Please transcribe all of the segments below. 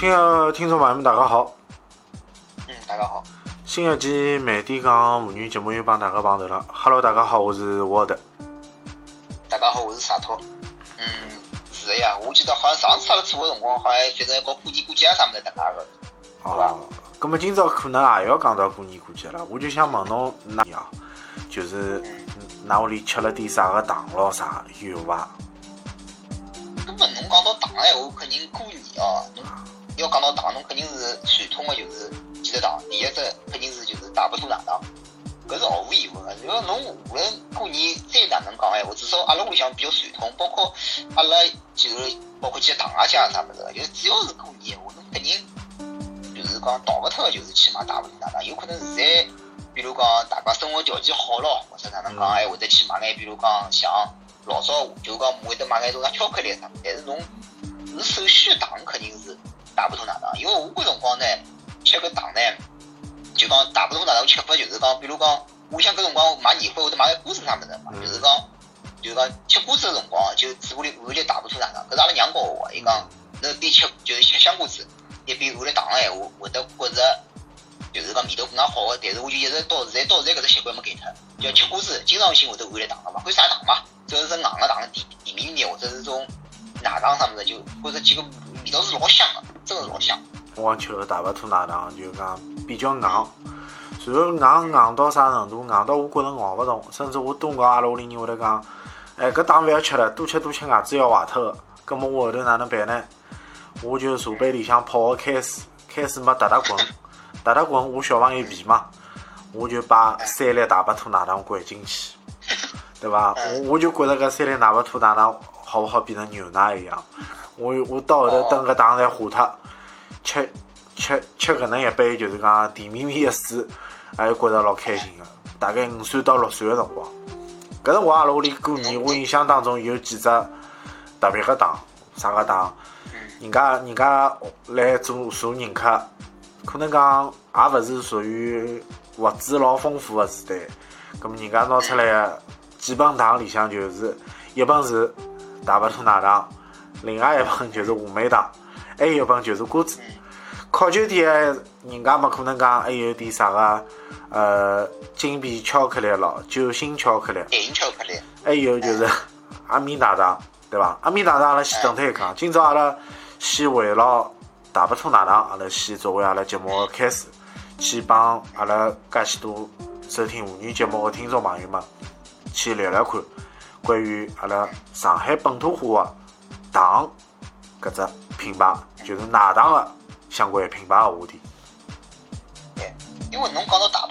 亲爱的听众朋友们，大家好！嗯，大家好。新一期慢点讲妇女节目又帮大家碰头了。Hello，大家好，我是沃德。大家好，我是沙托。嗯，是的呀，我记得好像上次阿拉做的辰光，好像反正搞过年过节啊啥么子的，大家个。哦，那么今朝可能也要讲到过年过节了，我就想问侬那呀，就是㑚屋里吃了点啥个糖咯啥有伐？那么侬讲到糖哎，我肯定过年哦，侬要讲到糖，侬肯定是传统的就是几只糖，第一只肯定是就是大白兔奶糖，搿是毫无疑问的。如果侬无论过年再哪能讲哎，我至少阿拉屋里向比较传统，包括阿拉就包括几个糖啊家啥物事，就是只要是过年，我侬肯定就是讲逃勿脱的，就是去买大白兔奶糖。有可能现在比如讲大家生活条件好了，或者哪能讲哎，会得去买眼，比如讲像。老早就讲会得买眼种像巧克力啥，但是侬是首选糖肯定是大白兔奶糖，因为我搿辰光呢吃个糖呢，就讲大白兔奶糖吃法就是讲，比如讲，我想搿辰光买年货或者买个瓜子啥物事嘛，就是讲，就是讲吃瓜子个辰光就嘴巴里含粒大白兔奶糖，搿是阿拉娘教我，伊讲侬边吃就是吃香瓜子，一边含粒糖个闲话，会得觉着就是讲味道更加好个，但是我就一直到现在到现在搿只习惯没改脱，就吃瓜子经常性会得含粒糖个嘛，管啥糖嘛。只要是硬个糖，甜甜蜜蜜，或者是种奶糖啥么子，就或者几个味道是老香的，真老香。我吃个大白兔奶糖就讲比较硬，然后硬硬到啥程度？硬到我觉着咬勿动，甚至我东告阿拉屋里人会得讲，哎，搿糖勿要吃了，多吃多吃牙齿要坏脱个。葛末我后头哪能办呢？我就茶杯里向泡个开水，开水没哒哒滚，哒哒滚我小朋友皮嘛，我就把三粒大白兔奶糖灌进去。对伐？我我就觉着搿三粒大白兔奶糖好勿好变成牛奶一样。我我到后头等搿糖侪化脱，吃吃吃搿能一杯就是讲甜蜜蜜的水，还是觉着老开心个。大概五岁到六岁个辰光，搿辰光阿拉屋里过年，我印象当中有几只特别个糖，啥个糖？人家人家来做做人客，可能讲也勿是属于物质老丰富个时代，葛末人家拿出来个。几本糖里向就是一本是大白兔奶糖，另外一盆就是话梅糖，还有一盆就是瓜子。考究点，人家没可能讲还有点啥个呃金币巧克力咯，酒心巧克力，巧克力，还有就是阿米奶糖，对伐？阿米奶糖阿拉先等脱一讲，今朝阿拉先围绕大白兔奶糖，阿拉先作为阿拉节目个开始，去帮阿拉介许多收听妇女节目的听众朋友们。去聊聊看，关于阿拉上海本土化的糖搿只品牌，就是奶糖的相关品牌的话题。因为侬讲到糖，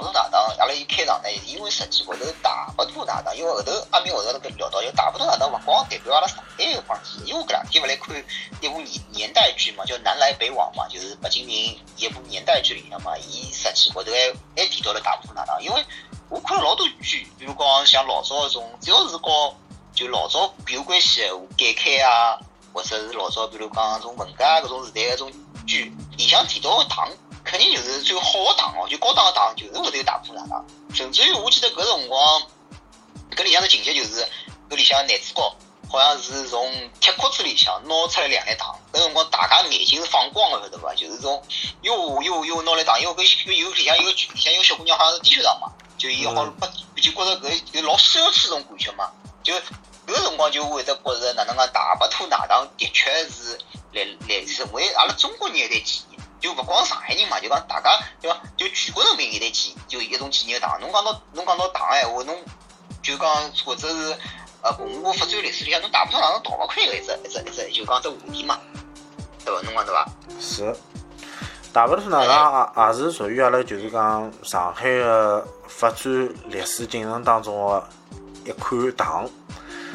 拉一开场呢，因为实际高头大白兔奶糖，因为后头阿明后头跟聊到，因为大白兔奶糖勿光代表阿拉上海个方言，因为搿两天勿来看一部年年代剧嘛，叫《南来北往》嘛，就是白敬亭一部年代剧里向嘛，伊实际高头还还提到了大白兔奶糖，因为。我看了老多剧，比如讲像老早那种，只要是搞就老早有关系的，改开啊，或者是老早比如讲种文革搿种时代搿种剧，里向提到的糖，肯定就是最好的糖哦，就高档的糖，就是会得有大铺奶糖。甚至于我记得搿辰光，搿里向的情节就是，搿里向男主角好像是从铁壳子里向拿出来两粒糖，搿辰光大家眼睛是放光的，晓得伐？就是种又又又拿来糖，因为搿有里向有个里向有个小姑娘好像是低血糖嘛。就伊好不就觉着搿就老奢侈种感觉嘛，就搿辰光就会得觉着哪能讲大白兔奶糖的确是来来成为阿拉中国人一代记，就勿光上海人嘛，就讲大家对伐？就全国人民一代记忆，就一种纪念糖。侬讲到侬讲到糖闲话，侬就讲或者是呃共和国发展历史里向，侬大白兔哪能逃勿开个一只一只一只，就讲只话题嘛，对伐？侬讲对伐？是。大白兔奶糖也也是属于阿拉就是讲上海个发展历史进程当中的一款糖。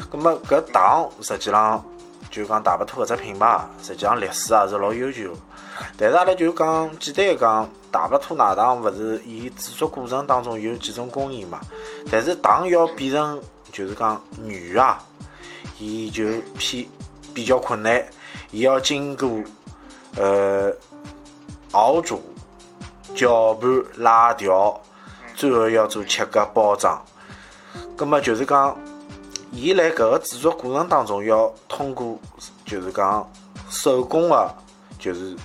咁么搿糖实际上就讲大白兔搿只品牌，实际上历史也是老悠久。但是阿拉就讲简单一讲，大白兔奶糖勿是伊制作过程当中有几种工艺嘛？但是糖要变成就是讲软啊，伊就偏比较困难，伊要经过呃。熬煮、搅拌、拉条，最后要做切割、包装。葛么就是讲，伊辣搿个制作过程当中，要通过就是讲手工的，就是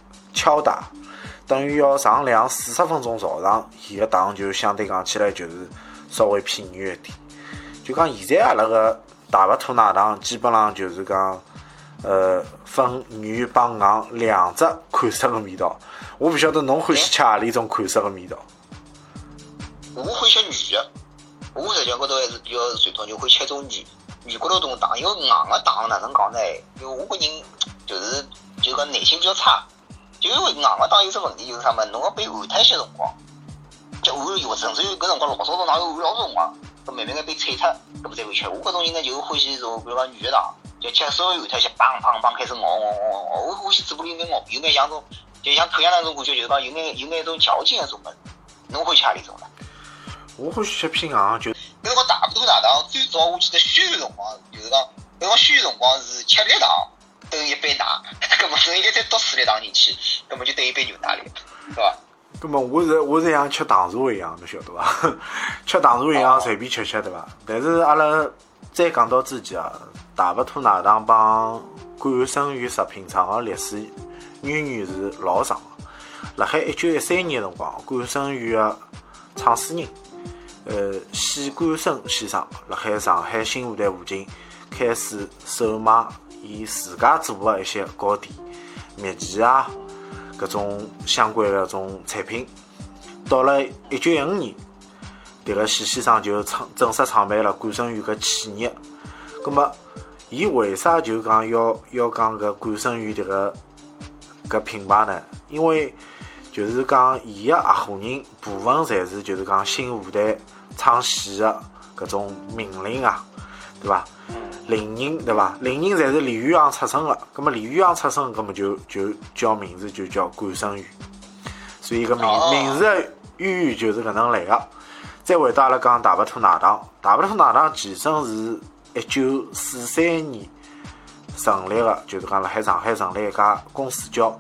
敲打，等于要上两四十分钟朝上，伊个糖就相对讲起来就是稍微偏软一点。就讲现在阿拉个大白兔奶糖基本上就是讲，呃，分软帮硬两只款式个味道。我勿晓得侬欢喜吃何里种款式个味道。我欢喜吃软个，我实际上高头还是比较传统，就欢喜吃种软软骨头种糖，因为硬个糖哪能讲呢？因为我个人就是就讲耐心比较差，就因为硬个糖有只问题就是啥么？侬要被换脱一些辰光，就换有甚至于搿辰光老早早哪有换老辰光，搿慢慢个被萃脱，搿么才会吃。我搿种人呢就欢喜种，比如讲软个糖，就吃稍微换脱一些，梆梆梆开始咬咬咬咬。我欢喜嘴巴里有眼咬，有眼像种，就像口香糖种感觉，就是讲有眼有眼种嚼劲个种物事。侬欢喜何里种呢？我欢喜吃偏硬，就。搿辰光大白兔奶糖最早我记得宣传辰光，就是讲搿辰光宣传辰光是吃粒糖等于一杯奶，搿么侬应该再倒水里糖进去，搿么就等于一杯牛奶了，是伐？搿么我是我是像吃糖茶一样，侬晓得伐？吃糖茶一样随便吃吃，对伐？但是阿拉再讲到之前啊，大白兔奶糖帮冠生园食品厂个历史渊源是老长个。辣海一九一三年辰光，冠生园个创始人。呃，许冠生先生辣海上海新舞台附近开始售卖伊自家做的一些糕点、蜜饯啊，搿种相关的种产品。到了一九一五年，迭个许先生就创正式创办了冠生园搿企业。葛末，伊为啥就讲要要讲搿冠生园迭个搿品牌呢？因为就是讲伊个合伙人部分侪是就是讲新舞台。唱戏的搿种名伶啊，对伐？伶人对伐？林人侪是梨园行出身的，葛么梨园行出身，葛么就就叫名字就叫管生宇，所以搿名名字的渊源就是搿能来个。再回到阿拉讲大白兔奶糖，大白兔奶糖前身是一九四三年成立的，就是讲辣海上海成立一家公司叫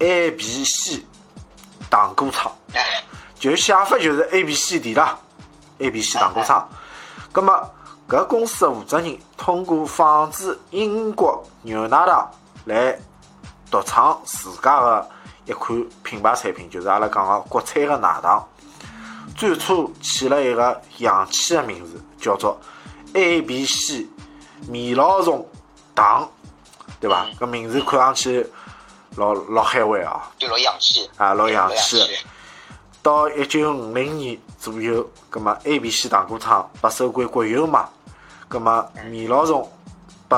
A B C 糖果厂，就写法就是 A B C D 啦。A、B、C 糖果厂，葛么搿公司的负责人通过仿制英国牛奶糖来独创自家的一款品牌产品，就是阿拉讲个国产的奶糖。最初起了一个洋气的名字，叫做 A、B、C 米老虫糖，对伐？搿名字看上去老老海外啊，对，老洋气啊，老洋气。到一九五零年左右，葛末 A、B、C 糖果厂被收归国有嘛，葛末米老鼠被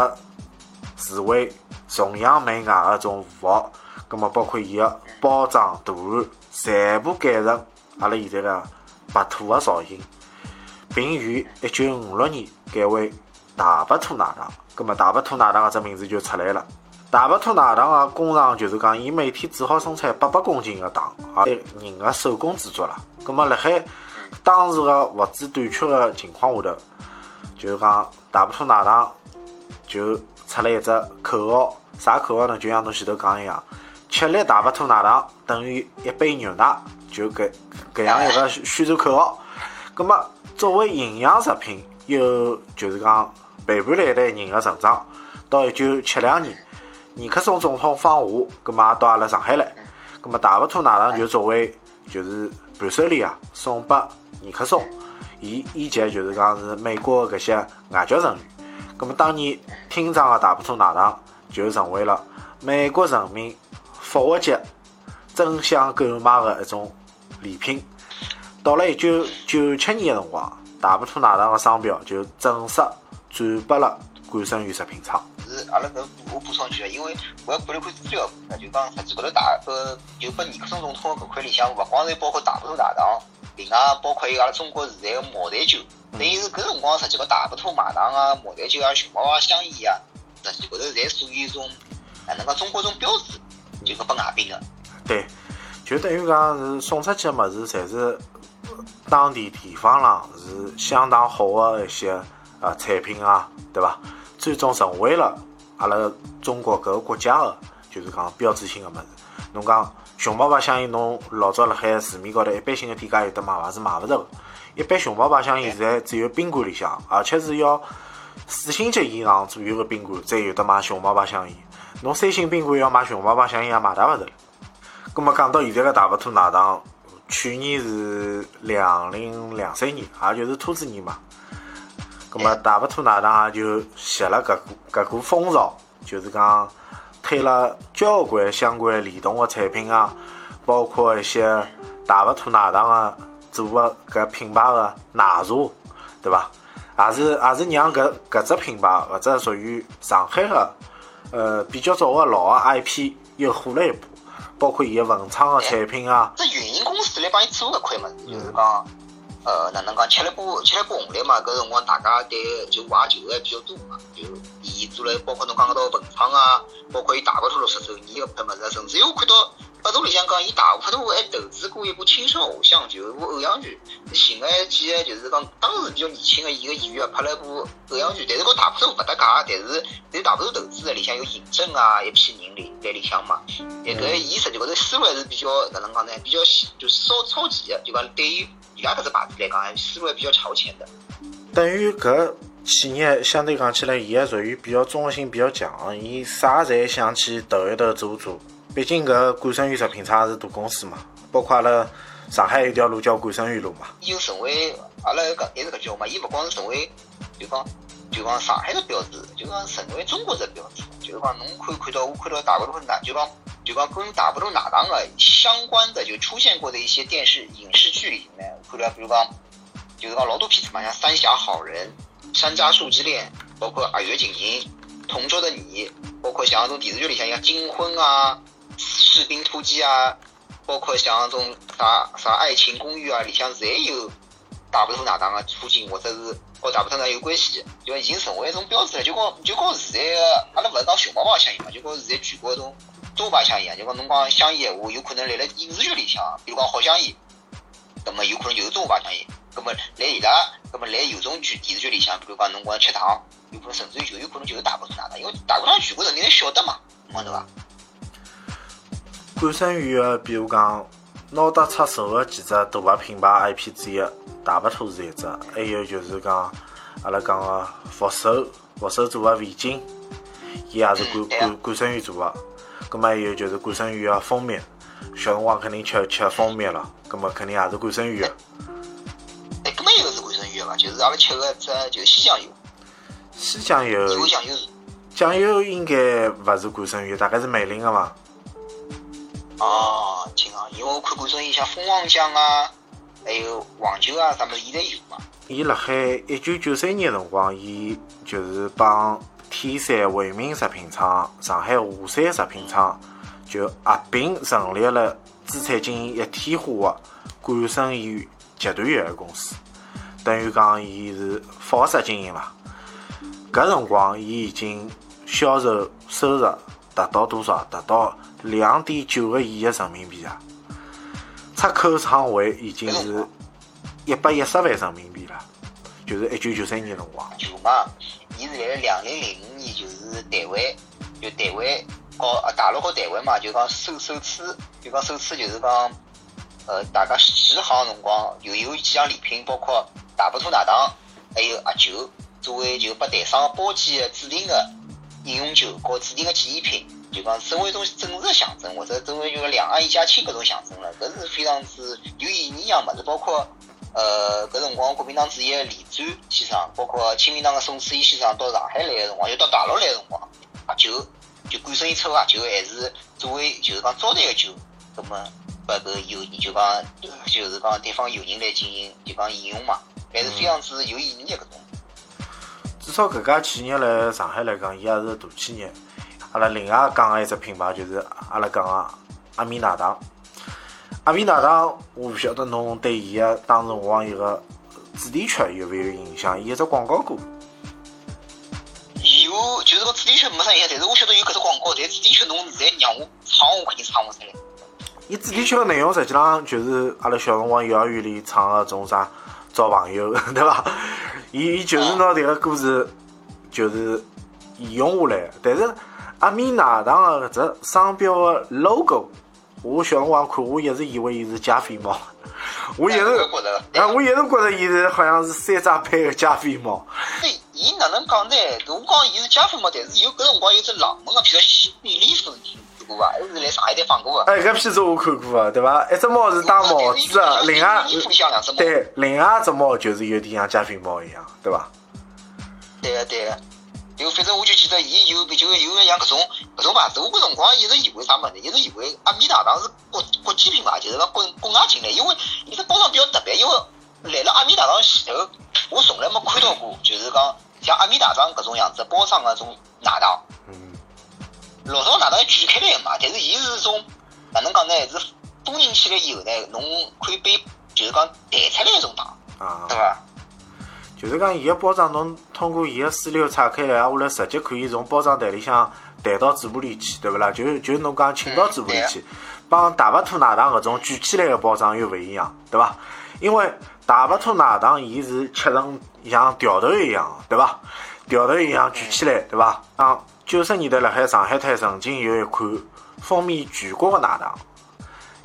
视为崇洋媚外的种符号，葛末包括伊个包装图案，全部改成阿拉现在个白兔个造型，并于一九五六年改为大白兔奶糖，葛末大白兔奶糖个只名字就出来了。大白兔奶糖个工厂就是讲，伊每天只好生产八百公斤个糖，啊，人个手工制作了。葛末辣海当时个物资短缺个情况下头，就是讲大白兔奶糖就出了一只口号，啥口号呢？就像侬前头讲一样，吃粒大白兔奶糖等于一杯牛奶，就搿搿样一个宣传口号。葛末作为营养食品，又就是讲陪伴了一代人个成长，到一九七两年。尼克松总统访华，葛末也到阿拉上海来，葛末大白兔奶糖就作为就是伴手礼啊，送拨尼克松，伊以及就是讲是美国搿些外交人员，葛末当年厅长个大白兔奶糖就成为了美国人民复活节争相购买的一种礼品。到了一九九七年个辰光，大白兔奶糖个商标就正式转拨了冠生园食品厂。是阿拉搿我补充一句，因为我要看了看资料，就讲实际高头大呃就拨尼克松总统搿块里向，勿光是包括大白兔奶糖，另外包括阿拉中国现在个茅台酒，等于是搿辰光实际个大白兔奶糖啊、茅台酒啊、熊猫啊、香烟啊，实际高头侪属于一种哪能讲中国种标志，就搿拨外宾个。对，就等于讲是送出去个物事，侪是当地地方浪是相当好个一些啊产品啊，对伐？最终成为了阿拉中国搿个国家的，就是讲标志性的物事。侬讲熊猫牌香烟，侬老早辣海市面高头一般性个店家有得卖伐？是买勿着个。一般熊猫牌香烟现在只有宾馆里向，而且是要四星级以上左右个宾馆才有得卖熊猫牌香烟。侬三星宾馆要买熊猫牌香烟也买得勿着。葛末讲到现在个大白兔奶糖，去年是两零两三年，也就是兔子年嘛。葛末大白兔奶糖也就吸了搿股搿股风潮，就是讲推了交关相关联动个产品啊，包括一些大白兔奶糖个做个搿品牌个奶茶，对伐？也是也是让搿搿只品牌，或者属于上海个呃比较早个老个 IP 又火了一波，包括伊个文创个产品啊。这运营公司来帮伊做搿块物事，就是讲。呃，哪能讲？吃了把吃了把红利嘛？搿辰光大家对就怀旧还比较多嘛。就伊做了，包括侬讲到文创啊，包括伊大白兔六十周年搿块物事，甚至于我看到百度里向讲，伊大白兔还投资过一部青春偶像剧，一部偶像剧，寻了几个就是讲当时比较年轻的一个演员啊，拍了一部偶像剧，但是跟大白兔勿搭界，但是是大白兔投资的，里向有尹正啊一批人里在里向嘛。但搿伊实际高头思路还是比较哪能讲呢？比较就是稍超前的，就讲对于。伊拉搿只牌子来讲，还思路还比较超前的。等于搿企业相对讲起来，伊还属于比较综合性比较强，伊啥侪想去投一投做做。毕竟搿冠生园食品厂也是大公司嘛，包括阿拉上海有条路叫冠生园路嘛。伊成为阿拉搿一直搿句话嘛，伊勿光是成为就讲就讲上海的标志，就讲成为中国的标志。就是讲侬可以看到，我看到大部分奶，就讲就讲跟大部分奶糖的相关的，就出现过的一些电视影视剧里面，看到比如讲，就是讲老多片子嘛，像《三峡好人》《山楂树之恋》，包括《耳语警营》《同桌的你》，包括像那种电视剧里像像《金婚》啊，《士兵突击》啊，包括像那种啥啥《爱情公寓》啊，里向侪有大部分奶糖的出镜，或者是。和大部头呢有关系，就已经成为一种标志了。就跟就跟现在个阿拉勿是讲熊猫猫相一样嘛，就跟现在全国种中牌相一样。就讲侬讲香烟闲话，有可能来了影视剧里向，比如讲好香烟，那么有可能就是中牌香烟。那么来伊拉，那么来有种剧电视剧里向，比如讲侬讲吃糖，有可能甚至于就有可能就是大部头奶糖，因为大部头全国人民侪晓得嘛，晓得伐？冠生园个，比如讲拿得出手个几只大牌品牌 IP 之一。大白兔是一只，还有就是讲阿拉讲个佛手，佛手做个味精，伊也是冠冠冠生园做个。葛末还有就是冠生园个蜂蜜，小辰光肯定吃吃蜂蜜了，葛末肯定也是冠生园个。哎，葛么一个是冠生园个伐？就是阿拉吃个只就是西酱油。西酱油。酱油。酱油应该勿是冠生园，大概是美林个伐？哦，听啊，因为我看冠生园像蜂王浆啊。还有黄酒啊，啥物事，伊侪有嘛。伊辣海一九九三年辰光，伊就是帮天山惠民食品厂、上海华山食品厂就合并成立了资产经营一体化的冠生园集团有限公司，等于讲伊是复合式经营了。搿辰光，伊已经销售收入达到多少？达到两点九个亿的人民币啊！出口仓位已经是一百一十万人民币了，就是一九九三年辰光。伊是辣两零零五年，就是台湾，就台湾和大陆和台湾嘛，就讲首首次，就讲首次就是讲，呃，大家试行辰光，就有几样礼品，包括大白兔奶糖，还有阿酒，作为就拨台商包机的指定的饮用酒和指定的纪念品。就讲成为一种政治象征，或者成为就两岸一家亲搿种象征了，搿是非常之有意义样物事。包括呃搿辰光国民党主席李展先生，包括亲民党的宋楚瑜先生到上海来个辰光，又到大陆来个辰光，啊酒就冠生一抽啊酒还是作为就是讲招待个酒，葛么拨搿友人就讲就是讲对方友人来进行就讲饮用嘛，还是非常之有意义个搿种。至少搿家企业来上海来讲，伊也是大企业。阿拉另外讲个一只品牌就是阿拉讲个阿米奶糖。阿米奶糖，我勿晓得侬对伊个当时辰光一个主题曲有勿有印象？伊一只广告歌。有，就是个主题曲没啥印象，但是我晓得有搿只广告，但主题曲侬现在让我唱，我肯定唱勿出来。伊主题曲个内容实际上就是阿拉小辰光幼儿园里唱个种啥找朋友，对伐？伊伊就是拿迭个歌词就是沿用下来，但是。阿米奶糖个搿只商标个 logo，我小辰光看，我一直以为伊是加菲猫，我一直，哎，我一直觉着伊是好像是山楂配个加菲猫。对，伊哪能讲呢？我讲伊是加菲猫，但是有搿辰光有只冷门个，譬如说米粒粉，过伐？还是来上海滩放过伐？哎，搿片子我看过啊，对伐？一只猫是戴帽子个，另外对，另外一只猫就是有点像加菲猫一样，对伐？对个对个，就反正我就记得伊有就有像搿种搿种牌子，我搿辰光一直以为啥物事？一直以为阿米达当是国国际品牌，就是讲国国外进来，因为伊只包装比较特别，因为来了阿米达当前头，我从来没看到过，就是讲像阿米达当搿种样子包装个种奶糖。嗯。老早奶糖举开来个嘛，但是伊是种哪能讲呢？是封印起来以后呢，侬可以被就是讲弹出来一种糖，对伐？就是讲，伊个包装，侬通过伊个水流拆开来，下来直接可以从包装袋里向弹到嘴巴里去，对勿啦？就就侬讲请到嘴巴里去，帮大白兔奶糖搿种举起来个包装又勿一样，对伐？因为大白兔奶糖伊是切成像条头一样，对伐？条头一样举起来，对伐？啊，九十年代辣海上海滩曾经有一款风靡全国个奶糖，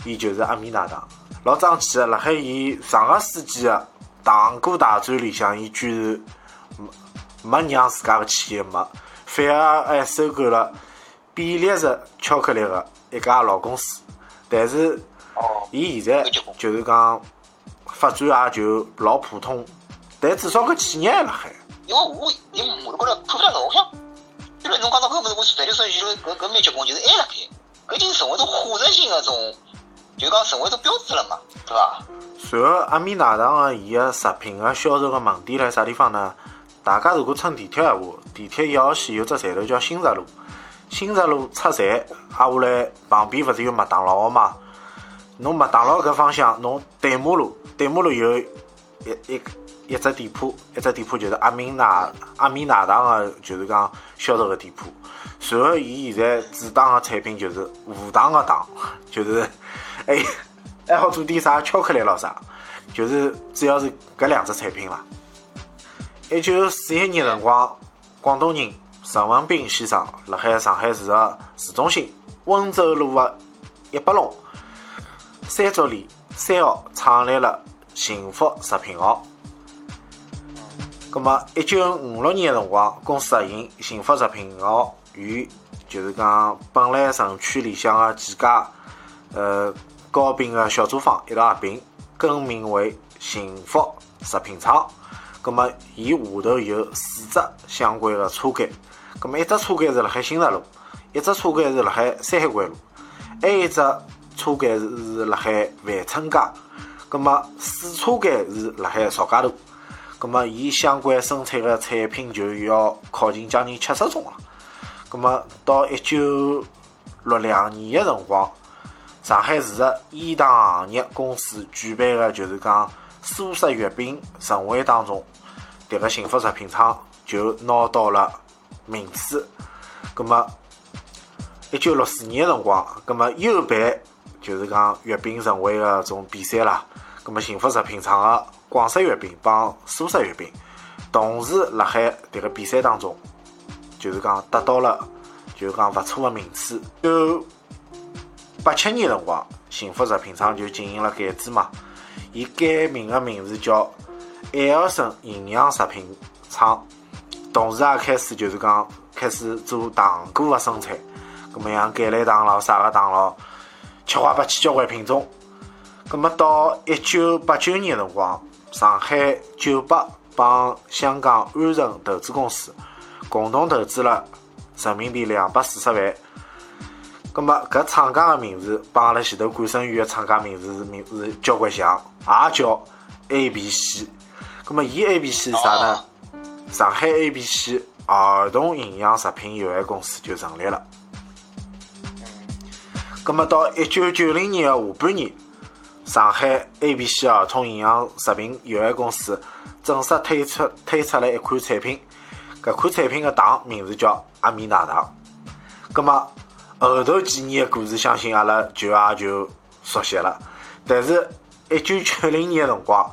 伊就是阿米奶糖，老争气个，辣海伊上个世纪个。糖果大战里向，伊居然没没让自家个企业没，反而还收购了比利时巧克力个一家老公司。但是，伊现在就是讲发展也就老普通，但至少搿企业还辣海。因为我因为我觉着看不到我想，因为侬讲到搿物事，我实在说，就是搿搿蛮结棍，就是还辣海，搿就成为种化石性个种，就讲成为种标志了嘛，对伐？随后，阿米奶糖个伊个食品个销售个门店辣啥地方呢？大家如果乘地铁闲话，地铁一号线有只站头叫新石路，新石路出站，挨下来旁边勿是有麦当劳个嘛？侬麦当劳搿方向，侬对马路，对马路有一一一只店铺，一只店铺就是阿米奶阿米奶糖个，就是讲销售个店铺。随后，伊现在主打个产品就是无糖个糖，就是哎。还好做点啥巧克力咯啥，就是主要是搿两只产品伐。一九四一年辰光，广东人陈文斌先生辣海上海市个市中心温州路个一百弄三竹里三号创立了幸福食品号。葛末一九五六年辰光，公司合营幸福食品号与就是讲本来城区里向个几家呃。糕饼个小作坊一道合并，更名为幸福食品厂。葛末，伊下头有四只相关个车间。葛末，一只车间是辣海新石路，一只车间是辣海山海关路，还有一只车间是辣海万春街。葛末，四车间是辣海曹家渡。葛末，伊相关生产个产品就要靠近将近七十种了。葛末，到一九六两年个辰光。上海市的烟糖行业公司举办的，就是讲苏式月饼盛会当中，迭个幸福食品厂就拿到了名次。葛么，一九六四年的辰光，葛么又办就是讲月饼盛会的种比赛啦。葛么幸福食品厂的广式月饼帮苏式月饼，同时辣海迭个比赛当中，就是讲得到了就是讲勿错的名次。就八七年辰光，幸福食品厂就进行了改制嘛，伊改名的名字叫艾尔森营养食品厂，同时也开始就是讲开始做糖果的生产，咁么像橄榄糖咯、啥个糖咯，七花八七交关品种。咁么到一九八九年辰光，上海九八帮香港安诚投资公司共同投资了人民币两百四十万。咁么，搿厂家个名字帮阿拉前头冠生园个厂家名字是名是交关像，也叫 A B C。葛么，伊 A B C 是啥呢？上海 A B C 儿童营养食品有限公司就成立了。葛么，到一九九零年个下半年，上海 A B C 儿童营养食品有限公司正式推出推出了一款产品，搿款产品个糖名字叫阿米奶糖。葛么，后头几年的故事，相信阿拉就也就熟悉了。但是，一九七零年的辰光，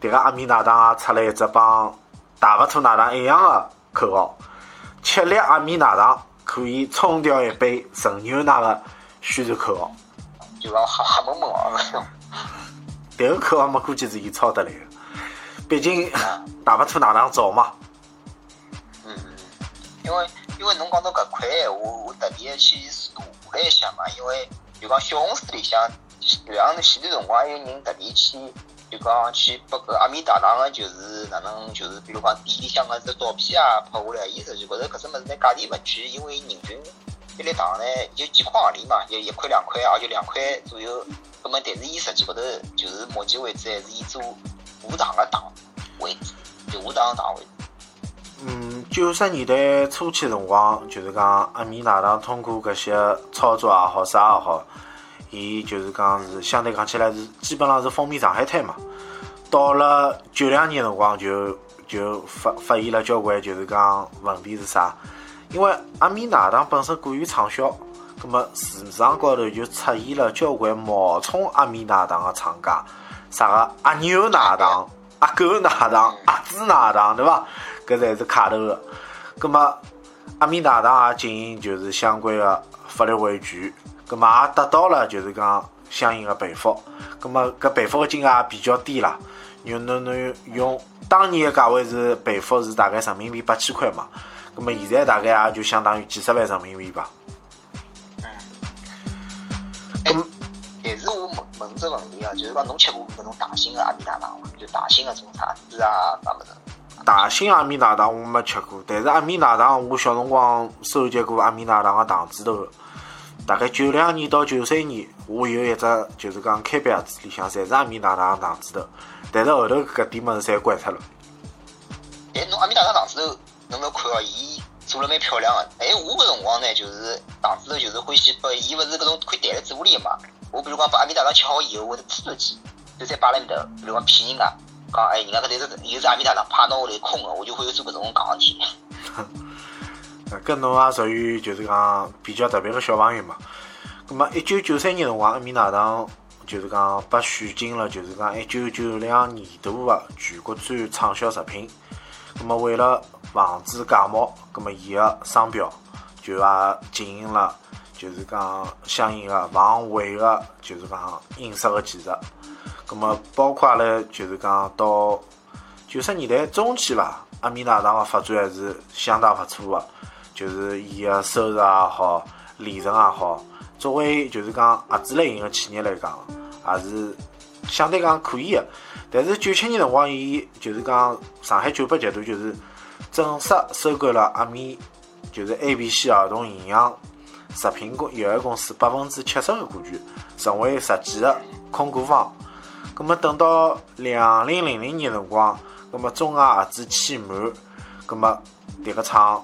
迭个阿米奶糖也出了一只帮大白兔奶糖一样的口号：吃粒阿米奶糖可以冲掉一杯纯牛奶的宣传口号。就讲黑黑蒙蒙啊！迭个口号嘛，估计是伊抄得来的。毕竟大白兔奶糖早嘛。嗯，因为因为侬讲到搿块，我我特别去查了一下嘛，因为就讲小红书里向，就像前段辰光有人特地去，就讲去把搿阿米大堂个，就是哪能，就是比如讲店里向个只照片啊拍下来，伊实际觉着搿只物事呢价钿勿贵，因为人均一粒糖呢就几块行钿嘛，就一块两块，也就两块左右。葛末但是伊实际高头就是目前为止还是以做无糖个糖为主，就无糖糖为主。嗯，九十年代初期辰光，就是讲阿米大糖通过搿些操作也好，啥也好，伊就是讲是相对讲起来是基本上是风靡上海滩嘛。到了九两年辰光，就就发发现了交关就是讲问题是啥？因为阿米大糖本身过于畅销，葛末市场高头就出现了交关冒充阿米大糖个厂家，啥个阿牛奶糖、阿狗奶糖、阿猪奶糖，对伐？搿才是卡头个，葛末阿米大堂也进行就是相关个法律维权，葛末也得到了就是讲相应个赔付，葛末搿赔付个金额也比较低啦，用侬侬用当年个价位是赔付是大概人民币八千块嘛，葛末现在大概也就相当于几十万人民币吧。嗯。还是我问问只问题啊，就是讲侬吃过搿种大型个阿米达糖伐？就大型个种啥子啊，啥物事？大型阿米大糖我没吃过，但是阿米大糖我小辰光收集过阿米大糖个糖纸头。大概九两年到九三年，我有一只就是讲开标子里向侪是阿米大糖个糖纸头，但是后头搿点物事侪关脱了。哎，侬阿米大糖糖纸头，侬勿要看哦，伊做了蛮漂亮个。哎，我搿辰光呢，就是糖纸头就是欢喜拨伊勿是搿种可以弹辣嘴巴里个嘛。我比如讲把阿米大糖吃好以后，会得搓出去，就再摆辣面头，比如讲骗人家。讲哎，人家搿头是又是阿米大糖，怕拿下来空个，我就会有做搿种戆事体。搿侬也属于就是讲比较特别个小朋友嘛。葛末一九九三年辰光，阿米大糖就是讲被选进了就是讲一九九两年度个全国最畅销食品。葛末为了防止假冒，葛末伊个商标就也进行了就是讲相应个防伪个就是讲印刷个技术。咁么，包括阿拉，就是讲到九十年代中期吧，阿米大糖个发展还是相当不错个，就是伊个收入也好，利润也好，作为就是讲合资类型个企业来讲，也是相对讲可以个。但是九七年辰光，伊就是讲上海九八集团就是正式收购了阿米，就是 A、B、C 儿童营养食品公有限公司百分之七十个股权，成为实际个控股方。咁么等到两零零零年辰光，咁么中外合资期满，咁么迭个厂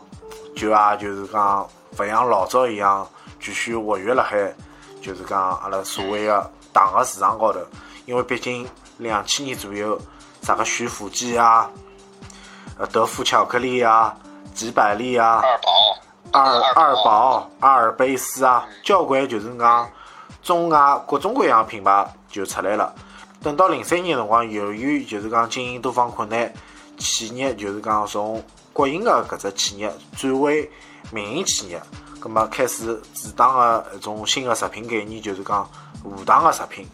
就也就是讲勿像老早一样继续活跃辣海，就是讲阿拉所谓个糖个市场高头。因为毕竟两千年左右，啥个徐福记啊，呃德芙巧克力啊，吉百利啊，二宝，二二宝，阿尔卑斯啊，交关就是讲中外各种各样品牌就出来了。等到零三年辰光，由于就是讲经营多方困难，企业就是讲从国营的搿只企业转为民营企业，葛末开始主打个一种新的食品概念，就是讲无糖的食品。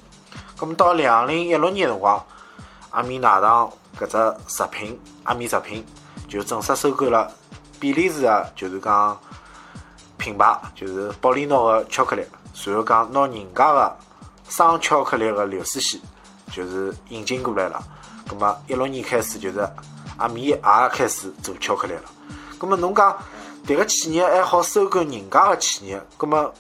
葛末到两零一六年辰光，阿米奶糖搿只食品，阿米食品就正式收购了比利时的，就是讲品牌，就是宝利诺的巧克力，随后讲拿人家的生巧克力的流水线。就是引进过来了，葛么一六年开始就是阿米也开始做巧克力了。葛么侬讲迭个企业还好收购人家个企业，葛么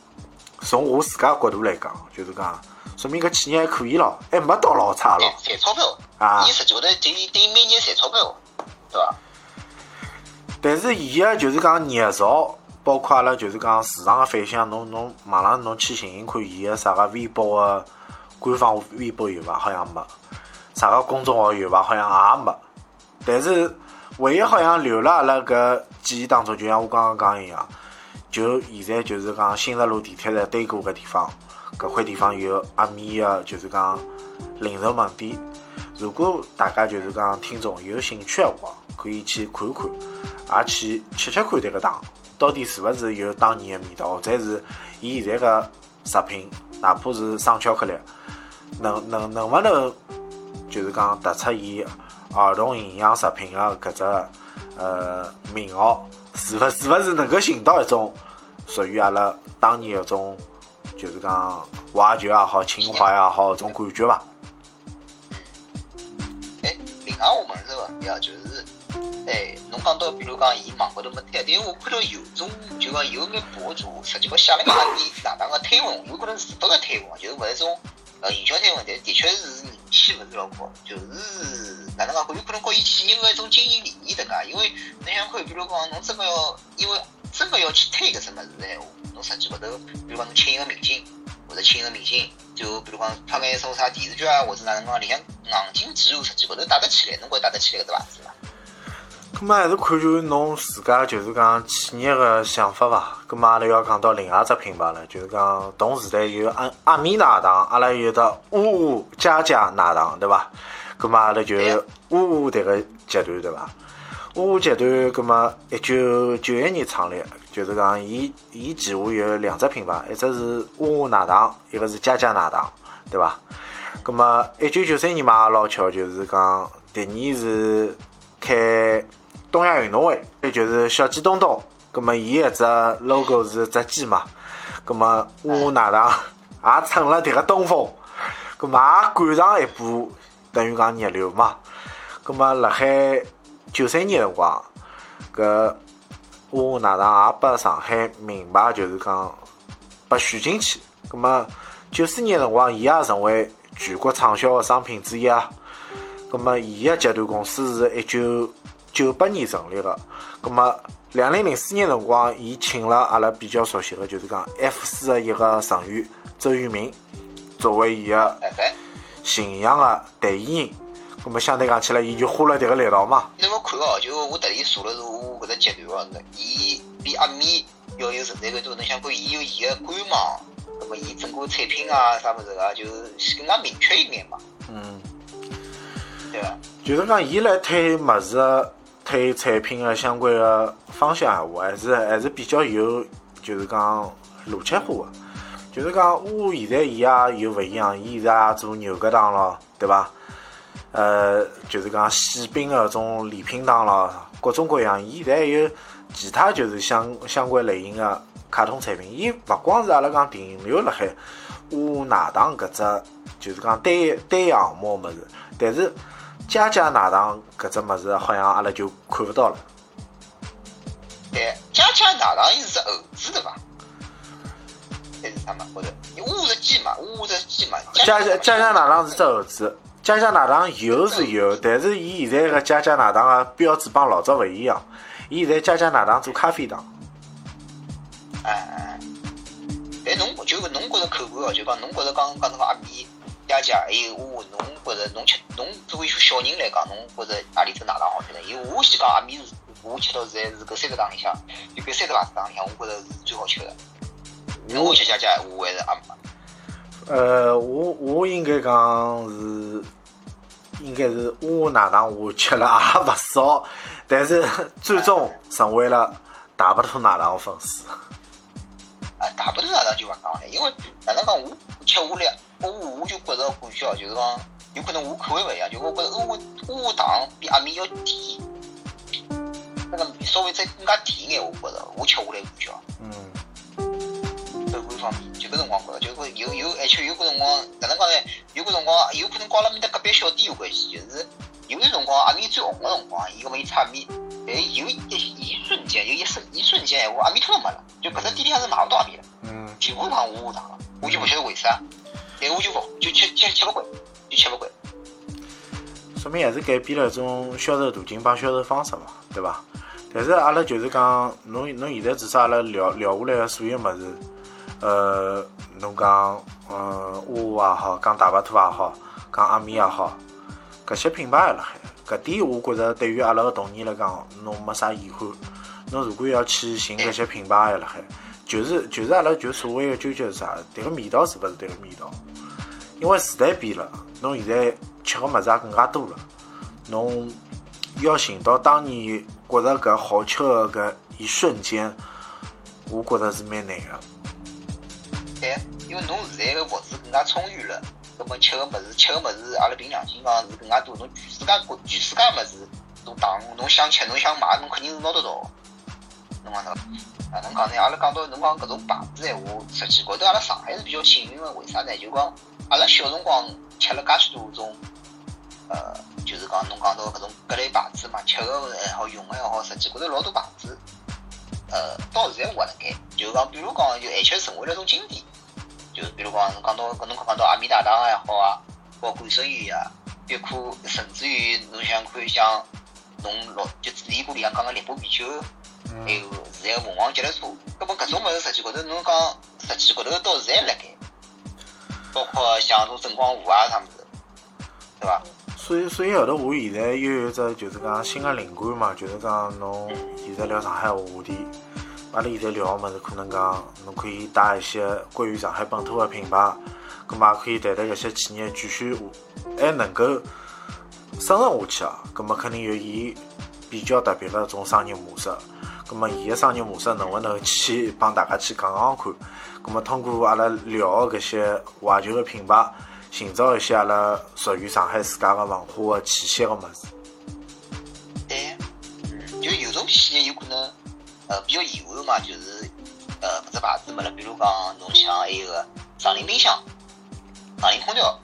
从我自家角度来讲，就是讲说明搿企业还可以咯，还没到老差咯。赚钞票啊！伊实际高头对对每年赚钞票，对伐？但是伊个就是讲热潮，包括阿拉就是讲市场个反响，侬侬网上侬去寻寻看伊个啥个微博个。官方微博有伐？好像没。啥个公众号有伐？好像也没。但是唯一好像留了阿拉搿记忆当中，就像我刚刚讲一样，就现在就是讲新十路地铁站对过搿地方，搿块地方有阿米个，就是讲零售门店。如果大家就是讲听众有兴趣个话，可以去看看，也去吃吃看迭个糖，到底是勿是有当年的味道，或者是伊现在个食品，哪怕是生巧克力。能能能勿能，就是讲突出伊儿童营养食品个搿只呃名号，是勿是勿是能够寻到一种属于阿拉当年一种，就是讲怀旧也好、情怀也好，搿种感觉伐？哎，另外我问是个问题啊，就是，侬讲到比如讲伊网高头没推，但我看到有种就讲有眼博主，实际讲写了个阿米哪能个推文，有可能是不个推文，就是勿是种呃营销推文，但的确是人气勿是老高，就是哪能讲，有可能和伊企业个一种经营理念的噶，因为侬想看，比如讲侬真个要，因为真个要去推搿只物事的闲话，侬实际高头，比如讲侬请一个明星。或者请一个明星，就比如讲拍眼什么啥电视剧啊，或者哪能讲，里向硬劲植入实际高头打得起来，侬觉打得起来搿只牌子伐？咁么还是看就侬自家就是讲企业个想法伐？咁么阿拉要讲到另外一只品牌了，就是讲同时代有阿阿米奶糖，阿拉有的呜呜家家奶糖，对伐？咁么阿拉就呜呜迭个集团，对伐？呜呜集团，咁么一九九一年创立。就是讲，伊伊旗下有两只品牌，一只是呜呜奶糖，一个是家家奶糖，对伐？咁么，一九九三年嘛，老巧，就是讲第二是开东亚运动会，也就是小鸡东东。咁么，伊一只 logo 是只鸡嘛。咁么，呜呜奶糖也蹭了迭个东风，咁么也赶上一波，等于讲热流嘛。咁么，辣海九三年辰光，搿。呜呜奶糖也拨上海名牌就是讲拨选进去，葛末九四年辰光，伊也成为全国畅销的商品之一啊。葛末伊个集团公司是一九九八年成立的，葛末两零零四年辰光，伊请了阿拉比较熟悉的，就是讲 F 四的一个成员周渝民作为伊个形象的代言人。葛末相对讲起来，伊就花了迭个力道嘛。那么看哦，就我特意查了查我搿只集团哦，伊比阿米要有存在感多。侬想看，伊有伊个官网，葛末伊整个产品啊啥物事啊，就更加明确一点嘛。嗯，对伐？就是讲，伊来推物事、推产品个相关个方向闲话，还是还是比较有，就是讲逻辑化个。就是讲，我现在伊也有勿一样，伊现在也做牛轧糖咯，对伐？呃，就是讲喜饼个种礼品糖咯，各种各样。伊现在有其他就是相相关类型个卡通产品。伊勿光是阿拉讲停留辣海乌奶糖搿只，就是讲单单项目物事。但是家家奶糖搿只物事，好像阿拉就看勿到了。对，家家奶糖伊是猴子对伐？还是啥嘛？或者你乌是鸡嘛？乌是鸡嘛？家家家家奶糖是只猴子。家家奶糖有是有，但是伊现在个家家奶糖个标志帮老早勿一样。伊现在家家奶糖做咖啡糖。哎哎，但侬就侬觉着口感哦，就讲侬觉着刚刚讲那个阿米家家还有我，侬觉着侬吃侬作为小人来讲，侬觉着阿里只奶糖好吃呢？因为我先讲阿米是，我吃到现在是搿三只糖里向，就搿三只牌子糖里向，我觉着是最好吃的。侬我吃家家，我还是阿米。呃，我我应该讲是，应该是我奶糖我吃了也勿少，但是最终成为了大白兔奶糖粉丝。啊，大白兔奶糖就勿讲了，因为哪能讲我吃下来，我我就觉着感觉哦，就是讲有可能我口味勿一样，就我觉着欧欧糖比阿米要甜，那个稍微再更加甜一点，我觉着我吃下来感觉。嗯。方面，就搿辰光觉着，就会有有，而且有搿辰光，哪能讲呢？有搿辰光，有可能跟阿拉面搭隔壁小店有关系，就是有段辰光阿米最红个辰光，伊搿么伊出阿米，哎，有一一瞬间，有一瞬一瞬间，我阿米通都没了，就搿只店里向是买勿到阿米了，嗯，全部放五五糖了，我就勿晓得为啥，但我就勿就吃吃吃勿惯，就吃勿惯。说明还是改变了种销售途径帮销售方式嘛，对伐？但是阿拉就是讲，侬侬现在至少阿拉聊聊下来个所有物事。呃，侬讲，嗯，呜呜也好，讲大白兔也好，讲阿米也好，搿些品牌还辣海，搿点我觉着对于阿拉个童年来讲，侬没啥遗憾。侬如果要去寻搿些品牌还辣海，就是就是阿拉就所谓个纠结是啥？迭个味道是勿是迭个味道？因为时代变了，侬现在吃个物事也更加多了，侬要寻到当年觉着搿好吃个搿一瞬间，我觉着是蛮难个。因为侬现在个物质更加充裕了，那么吃个物事，吃个物事，阿拉凭良心讲是更加多。侬全世界国全世界物事，侬当侬想吃侬想买，侬肯定是拿得到。侬讲到，啊，侬讲呢？阿拉讲到侬讲搿种牌子闲话，实际高头阿拉上海是比较幸运的，为啥呢？就讲阿拉小辰光吃了介许多种，呃，就是讲侬讲到搿种各类牌子嘛，吃个还好，用个也好，实际高头老多牌子，呃，到现在我还辣盖。就讲，比如讲，就而且成为了种经典。就是比如讲，侬讲到搿侬讲到阿米大堂也好啊，包括冠生园啊，包括甚至于侬想看像侬老就主题歌里向讲个烈波啤酒。还有现在凤凰极乐车，搿么搿种物事实际高头侬讲实际高头到现在辣盖，包括像种正光湖啊啥物事，对伐？所以所以后头我现在又有只就是讲新个灵感嘛，就是讲侬现在聊上海话题，阿拉现在聊个物事可能讲侬可以带一些关于上海本土个品牌，葛末也可以谈谈搿些企业继续还能够生存下去啊，葛末肯定有伊比较特别个种商业模式。咁么，伊个商业模式能勿能去帮大家去讲讲看？咁么，通过阿拉聊个搿些怀旧个品牌，寻找一些阿拉属于上海自家个文化个气息个物事。对，就有种企业有可能，呃，比较遗憾嘛，就是呃，搿只牌子没了。比如讲，侬像还有个上林冰箱、上林空调，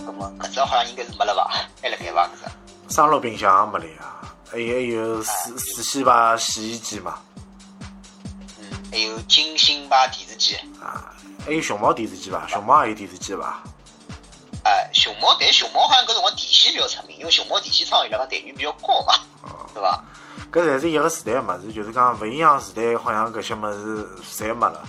咁么搿只好像应该是没了吧？还辣盖伐？搿只三鹿冰箱也没了呀。还有还有四四喜牌洗衣机嘛，嗯，还有金星牌电视机啊，还有熊猫电视机吧，熊猫也有电视机吧？哎，熊猫，但熊猫好像搿辰光电线比较出名，因为熊猫电线厂伊拉个待遇比较高嘛，对伐？搿侪是一个时代个物事，就是讲勿一样时代，好像搿些物事侪没了。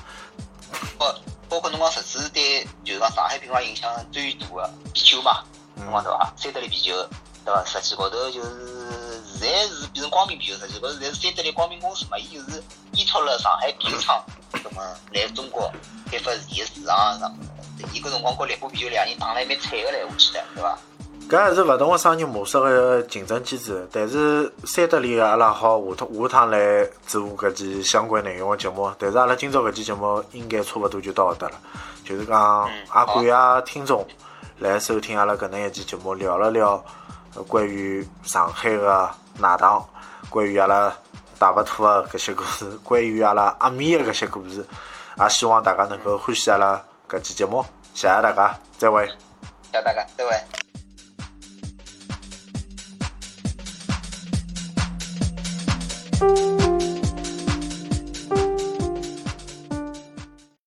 包包括侬讲，实质对，就是讲上海品牌影响最大个啤酒嘛，侬讲对伐？三得利啤酒，对伐？实际高头就是。现在是变成光明啤酒，实际勿是侪是三得利光明公司嘛，伊就是依托了。上海啤酒厂，葛么来中国开发自己个市场上。伊搿辰光和烈波啤酒两人打了。还蛮惨个唻，我记得，对伐？搿还是勿同个商业模式个竞争机制，但是三得利个阿拉好下趟下趟来做搿期相关内容个节目。但是阿拉今朝搿期节目应该差勿多就到搿搭了，就是讲也感谢听众来收听阿拉搿能一期节目，聊了聊关于上海的。奶糖，关于阿拉大白兔的搿些故事，关于阿拉阿米的搿些故事，也希望大家能够欢喜阿拉搿期节目，谢谢大家，再会。谢谢大家，再会。